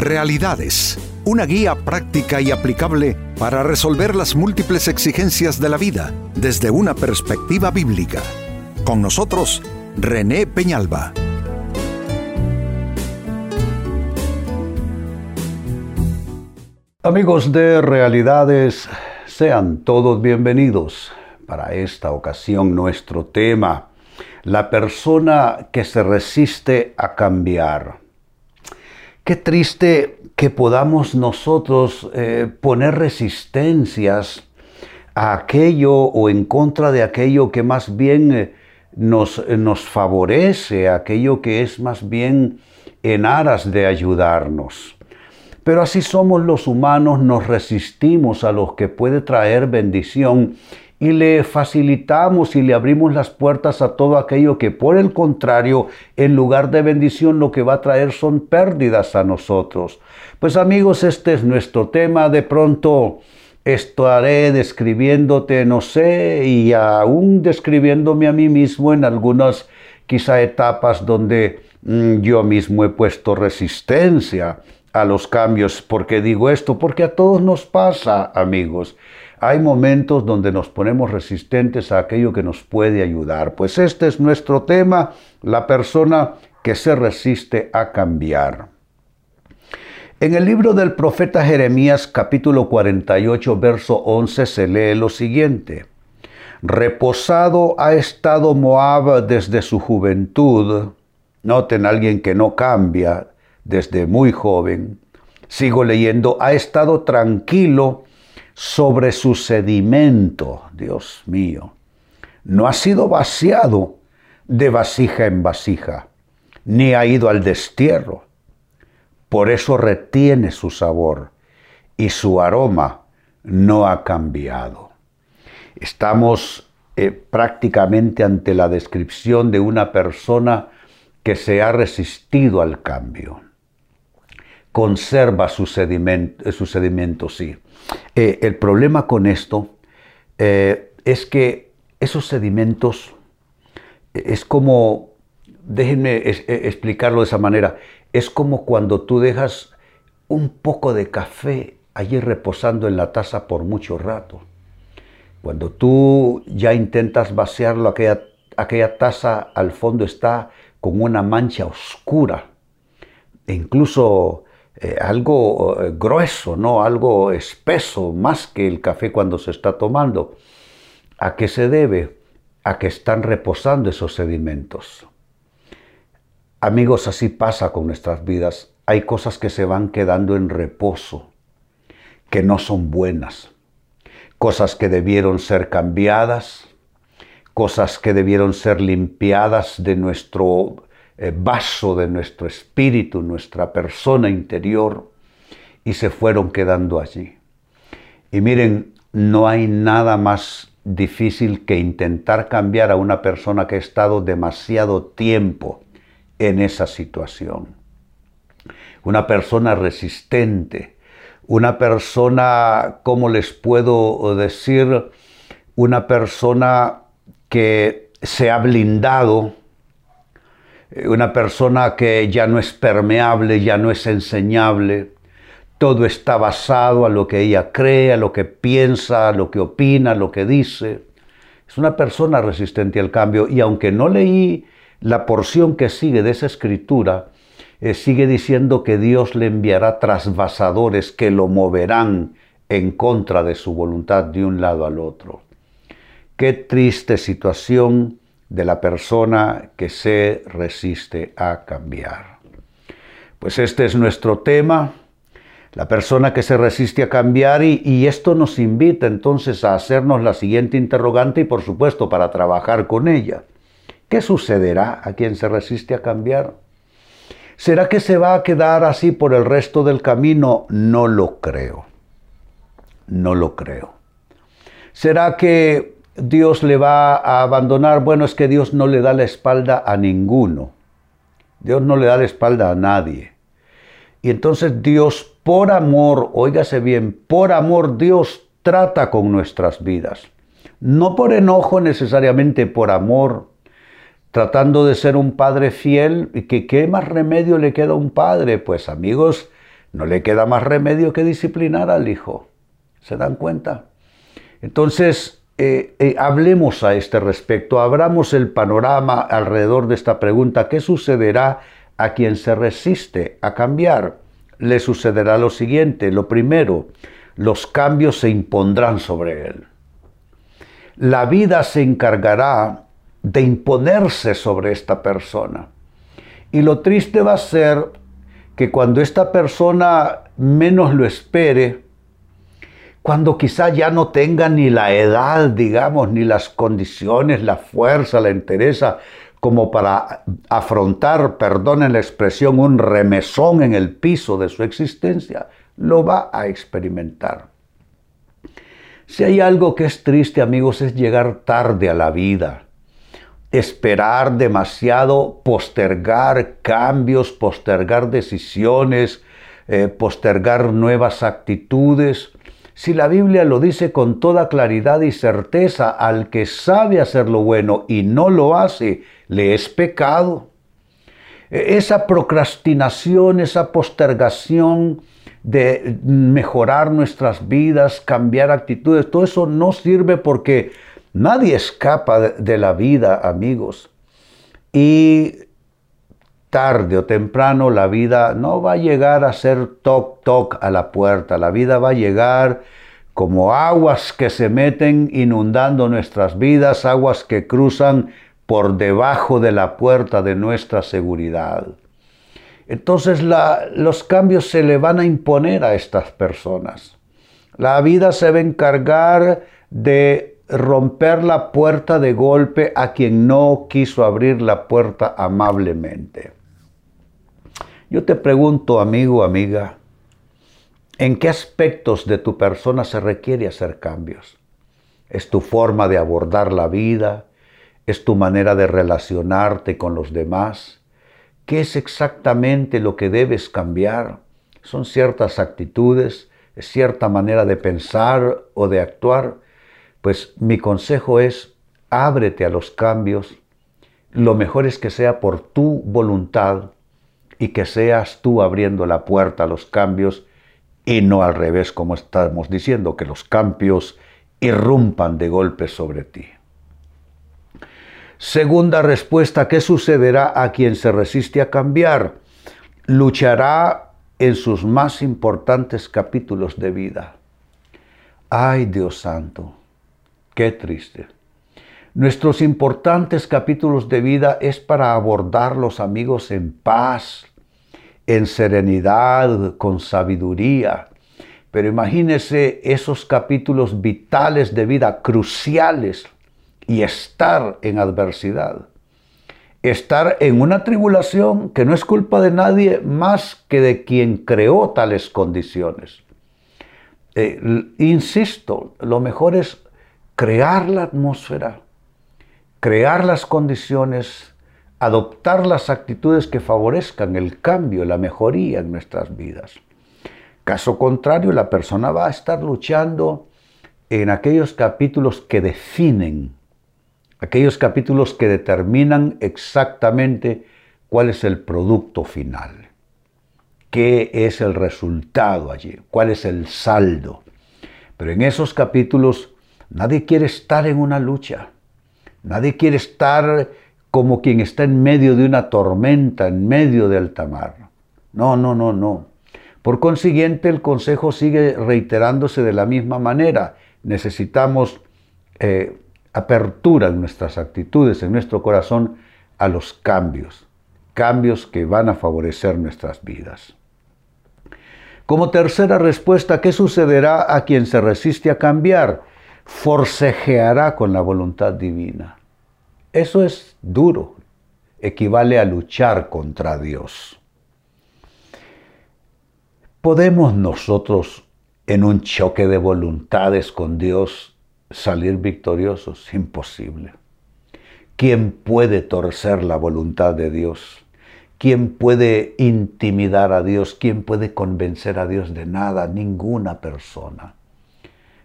Realidades, una guía práctica y aplicable para resolver las múltiples exigencias de la vida desde una perspectiva bíblica. Con nosotros, René Peñalba. Amigos de Realidades, sean todos bienvenidos. Para esta ocasión nuestro tema, la persona que se resiste a cambiar. Qué triste que podamos nosotros eh, poner resistencias a aquello o en contra de aquello que más bien eh, nos, nos favorece, aquello que es más bien en aras de ayudarnos. Pero así somos los humanos, nos resistimos a los que puede traer bendición y le facilitamos y le abrimos las puertas a todo aquello que por el contrario, en lugar de bendición, lo que va a traer son pérdidas a nosotros. Pues amigos, este es nuestro tema. De pronto estaré describiéndote, no sé, y aún describiéndome a mí mismo en algunas quizá etapas donde mm, yo mismo he puesto resistencia a los cambios. ¿Por qué digo esto? Porque a todos nos pasa, amigos. Hay momentos donde nos ponemos resistentes a aquello que nos puede ayudar. Pues este es nuestro tema, la persona que se resiste a cambiar. En el libro del profeta Jeremías capítulo 48 verso 11 se lee lo siguiente. Reposado ha estado Moab desde su juventud. Noten alguien que no cambia desde muy joven. Sigo leyendo, ha estado tranquilo sobre su sedimento, Dios mío. No ha sido vaciado de vasija en vasija, ni ha ido al destierro. Por eso retiene su sabor y su aroma no ha cambiado. Estamos eh, prácticamente ante la descripción de una persona que se ha resistido al cambio. Conserva su sedimento, su sedimento sí eh, el problema con esto eh, es que esos sedimentos eh, es como, déjenme explicarlo de esa manera, es como cuando tú dejas un poco de café allí reposando en la taza por mucho rato. Cuando tú ya intentas vaciarlo, aquella, aquella taza al fondo está con una mancha oscura. E incluso eh, algo eh, grueso, ¿no? algo espeso, más que el café cuando se está tomando. ¿A qué se debe? A que están reposando esos sedimentos. Amigos, así pasa con nuestras vidas. Hay cosas que se van quedando en reposo, que no son buenas. Cosas que debieron ser cambiadas, cosas que debieron ser limpiadas de nuestro vaso de nuestro espíritu, nuestra persona interior, y se fueron quedando allí. Y miren, no hay nada más difícil que intentar cambiar a una persona que ha estado demasiado tiempo en esa situación. Una persona resistente, una persona, ¿cómo les puedo decir? Una persona que se ha blindado eh, una persona que ya no es permeable, ya no es enseñable. Todo está basado a lo que ella cree, a lo que piensa, a lo que opina, a lo que dice. Es una persona resistente al cambio y aunque no leí la porción que sigue de esa escritura, eh, sigue diciendo que Dios le enviará trasvasadores que lo moverán en contra de su voluntad de un lado al otro. Qué triste situación de la persona que se resiste a cambiar. Pues este es nuestro tema, la persona que se resiste a cambiar y, esto nos invita entonces a hacernos la siguiente interrogante y por supuesto para trabajar con ella. ¿Qué sucederá a quien se resiste a cambiar? ¿Será que se va a quedar así por el resto del camino? No lo creo. No lo creo. ¿Será que Dios le va a abandonar. Bueno, es que Dios no le da la espalda a ninguno. Dios no le da la espalda a nadie. Y entonces Dios, por amor, óigase bien, por amor Dios trata con nuestras vidas. No por enojo necesariamente, por amor, tratando de ser un padre fiel. ¿Y que qué más remedio le queda a un padre? Pues amigos, no le queda más remedio que disciplinar al hijo. ¿Se dan cuenta? Entonces, eh, eh, hablemos a este respecto, abramos el panorama alrededor de esta pregunta. ¿Qué sucederá a quien se resiste a cambiar? Le sucederá lo siguiente. Lo primero, los cambios se impondrán sobre él. La vida se encargará de imponerse sobre esta persona. Y lo triste va a ser que cuando esta persona menos lo espere, cuando quizá ya no tenga ni la edad, digamos, ni las condiciones, la fuerza, la entereza, como para afrontar, perdonen la expresión, un remesón en el piso de su existencia, lo va a experimentar. Si hay algo que es triste, amigos, es llegar tarde a la vida esperar demasiado, postergar cambios, postergar decisiones, eh, postergar nuevas actitudes. Si la Biblia lo dice con toda claridad y certeza, al que sabe hacer lo bueno y no lo hace, le es pecado. E, esa procrastinación, esa postergación de mejorar nuestras vidas, cambiar actitudes, todo eso no sirve porque Nadie escapa de la vida, amigos. Y tarde o temprano la vida no va a llegar a ser toc toc a la puerta. La vida va a llegar como aguas que se meten inundando nuestras vidas, aguas que cruzan por debajo de la puerta de nuestra seguridad. Entonces los cambios se le van a imponer a estas personas. La vida se va a encargar de romper la puerta de golpe a quien no quiso abrir la puerta amablemente. Yo te pregunto, amigo, amiga, ¿en qué aspectos de tu persona se requiere hacer cambios? ¿Es tu forma de abordar la vida? ¿Es tu manera de relacionarte con los demás? ¿Qué es exactamente lo que debes cambiar? ¿Son ciertas actitudes? ¿Es cierta manera de pensar o de actuar? Pues mi consejo es, ábrete a los cambios. Lo mejor es que sea por tu voluntad y que seas tú abriendo la puerta a los cambios y no al revés como estamos diciendo, que los cambios irrumpan de golpe sobre ti. Segunda respuesta, ¿qué sucederá a quien se resiste a cambiar? Luchará en sus más importantes capítulos de vida. Ay Dios santo, Qué triste. Nuestros importantes capítulos de vida es para abordarlos, amigos, en paz, en serenidad, con sabiduría. Pero imagínense esos capítulos vitales de vida, cruciales, y estar en adversidad. Estar en una tribulación que no es culpa de nadie más que de quien creó tales condiciones. Eh, insisto, lo mejor es crear la atmósfera, crear las condiciones, adoptar las actitudes que favorezcan el cambio, la mejoría en nuestras vidas. Caso contrario, la persona va a estar luchando en aquellos capítulos que definen, aquellos capítulos que determinan exactamente cuál es el producto final, qué es el resultado allí, cuál es el saldo. Pero en esos capítulos Nadie quiere estar en una lucha. Nadie quiere estar como quien está en medio de una tormenta, en medio de alta mar. No, no, no, no. Por consiguiente, el consejo sigue reiterándose de la misma manera. Necesitamos eh, apertura en nuestras actitudes, en nuestro corazón, a los cambios. Cambios que van a favorecer nuestras vidas. Como tercera respuesta, ¿qué sucederá a quien se resiste a cambiar? forcejeará con la voluntad divina. Eso es duro, equivale a luchar contra Dios. ¿Podemos nosotros en un choque de voluntades con Dios salir victoriosos? Imposible. ¿Quién puede torcer la voluntad de Dios? ¿Quién puede intimidar a Dios? ¿Quién puede convencer a Dios de nada? Ninguna persona.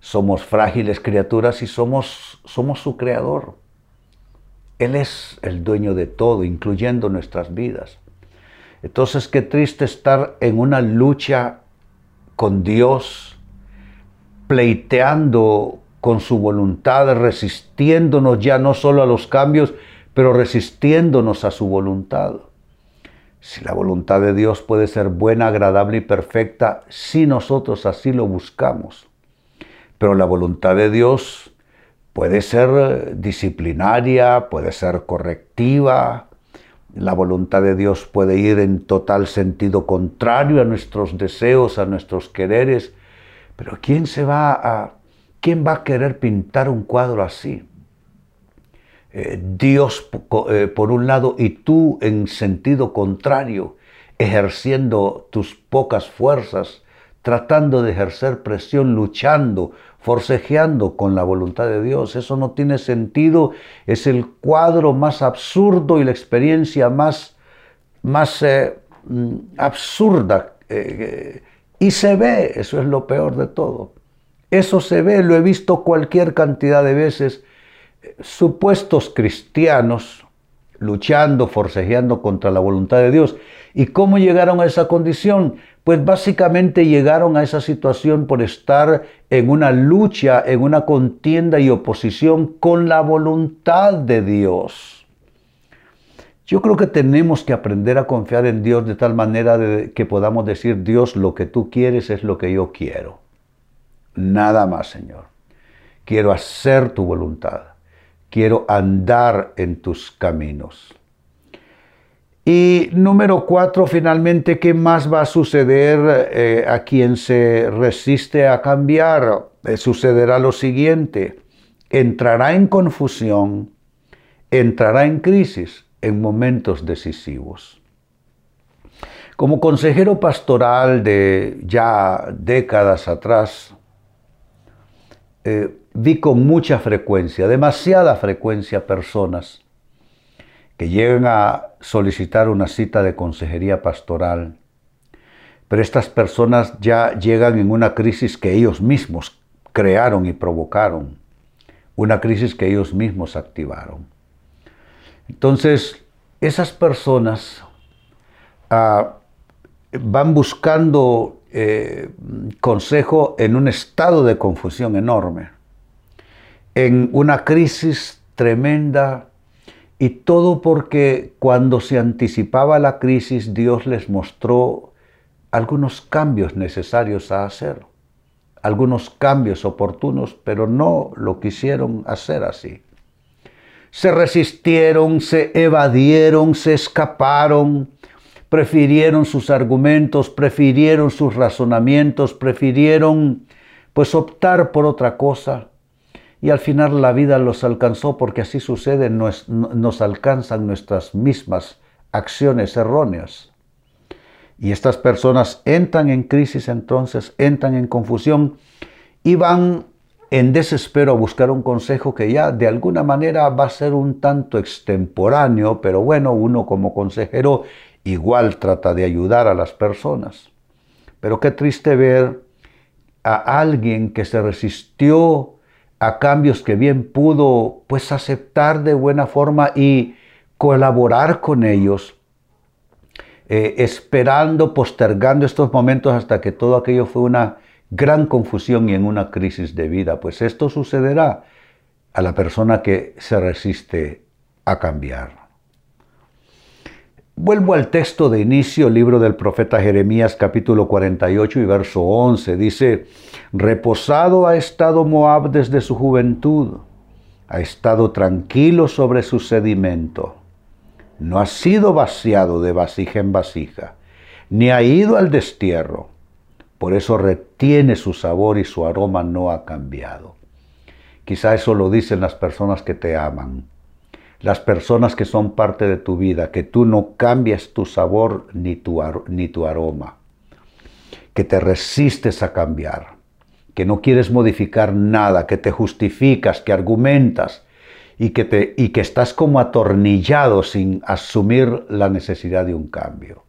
Somos frágiles criaturas y somos, su creador. Él es el dueño de todo, incluyendo nuestras vidas. Entonces qué triste estar en una lucha con Dios, pleiteando con su voluntad, resistiéndonos ya no solo a los cambios, pero resistiéndonos a su voluntad. Si la voluntad de Dios puede ser buena, agradable y perfecta, si nosotros así lo buscamos. Pero la voluntad de Dios puede ser disciplinaria, puede ser correctiva. La voluntad de Dios puede ir en total sentido contrario a nuestros deseos, a nuestros quereres. Pero ¿quién se va a quién va a querer pintar un cuadro así? Eh, Dios eh, por un lado y tú en sentido contrario, ejerciendo tus pocas fuerzas, tratando de ejercer presión, luchando, forcejeando con la voluntad de Dios. Eso no tiene sentido, es el cuadro más absurdo y la experiencia más, más eh, mm, absurda. y se ve, eso es lo peor de todo. Eso se ve, lo he visto cualquier cantidad de veces supuestos cristianos luchando, forcejeando contra la voluntad de Dios. ¿Y cómo llegaron a esa condición? Pues básicamente llegaron a esa situación por estar en una lucha, en una contienda y oposición con la voluntad de Dios. Yo creo que tenemos que aprender a confiar en Dios de tal manera de que podamos decir, Dios, lo que tú quieres es lo que yo quiero. Nada más, Señor. Quiero hacer tu voluntad quiero andar en tus caminos. Y número cuatro, finalmente, ¿qué más va a suceder eh, a quien se resiste a cambiar? Eh, sucederá lo siguiente, entrará en confusión, entrará en crisis en momentos decisivos. Como consejero pastoral de ya décadas atrás, eh, vi con mucha frecuencia, demasiada frecuencia, personas que llegan a solicitar una cita de consejería pastoral, pero estas personas ya llegan en una crisis que ellos mismos crearon y provocaron, una crisis que ellos mismos activaron. Entonces, esas personas ah, van buscando eh, consejo en un estado de confusión enorme en una crisis tremenda y todo porque cuando se anticipaba la crisis Dios les mostró algunos cambios necesarios a hacer, algunos cambios oportunos, pero no lo quisieron hacer así. Se resistieron, se evadieron, se escaparon, prefirieron sus argumentos, prefirieron sus razonamientos, prefirieron pues optar por otra cosa y al final la vida los alcanzó porque así sucede, nos, nos alcanzan nuestras mismas acciones erróneas. Y estas personas entran en crisis entonces, entran en confusión y van en desespero a buscar un consejo que ya de alguna manera va a ser un tanto extemporáneo, pero bueno, uno como consejero igual trata de ayudar a las personas. Pero qué triste ver a alguien que se resistió a cambios que bien pudo pues aceptar de buena forma y colaborar con ellos, eh, esperando, postergando estos momentos hasta que todo aquello fue una gran confusión y en una crisis de vida. Pues esto sucederá a la persona que se resiste a cambiar. Vuelvo al texto de inicio, libro del profeta Jeremías capítulo 48 y verso 11. Dice, reposado ha estado Moab desde su juventud, ha estado tranquilo sobre su sedimento, no ha sido vaciado de vasija en vasija, ni ha ido al destierro, por eso retiene su sabor y su aroma no ha cambiado. Quizá eso lo dicen las personas que te aman las personas que son parte de tu vida, que tú no cambias tu sabor ni tu, ni tu aroma, que te resistes a cambiar, que no quieres modificar nada, que te justificas, que argumentas y que, te, y que estás como atornillado sin asumir la necesidad de un cambio.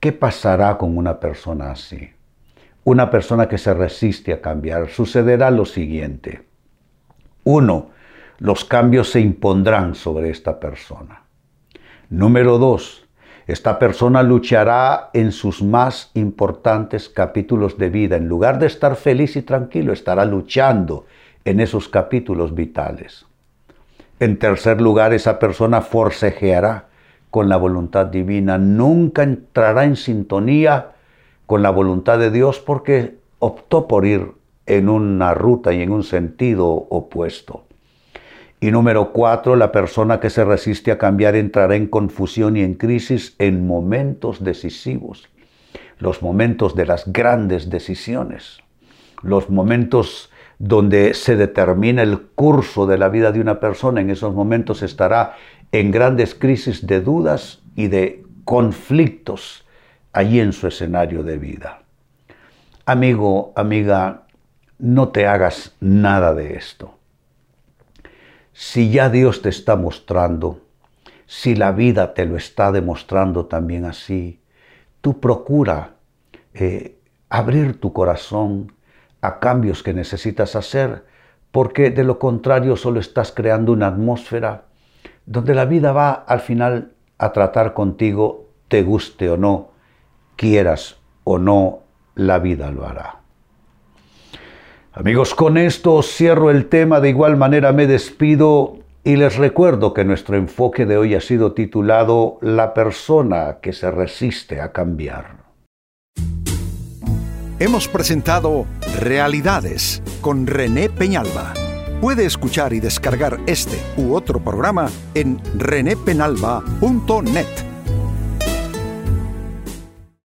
¿Qué pasará con una persona así? Una persona que se resiste a cambiar. Sucederá lo siguiente. Uno, los cambios se impondrán sobre esta persona. Número dos, Esta persona luchará en sus más importantes capítulos de vida. En lugar de estar feliz y tranquilo, estará luchando en esos capítulos vitales. En tercer lugar, esa persona forcejeará con la voluntad divina. Nunca entrará en sintonía con la voluntad de Dios porque optó por ir en una ruta y en un sentido opuesto. Y número cuatro, la persona que se resiste a cambiar entrará en confusión y en crisis en momentos decisivos, los momentos de las grandes decisiones, los momentos donde se determina el curso de la vida de una persona, en esos momentos estará en grandes crisis de dudas y de conflictos allí en su escenario de vida. Amigo, amiga, no te hagas nada de esto si ya Dios te está mostrando, si la vida te lo está demostrando también así, tú procura eh, abrir tu corazón a cambios que necesitas hacer, porque de lo contrario solo estás creando una atmósfera donde la vida va al final a tratar contigo, te guste o no, quieras o no, la vida lo hará. Amigos, con esto cierro el tema, de igual manera me despido y les recuerdo que nuestro enfoque de hoy ha sido titulado La persona que se resiste a cambiar. Hemos presentado Realidades con René Peñalba. Puede escuchar y descargar este u otro programa en renépenalba.net.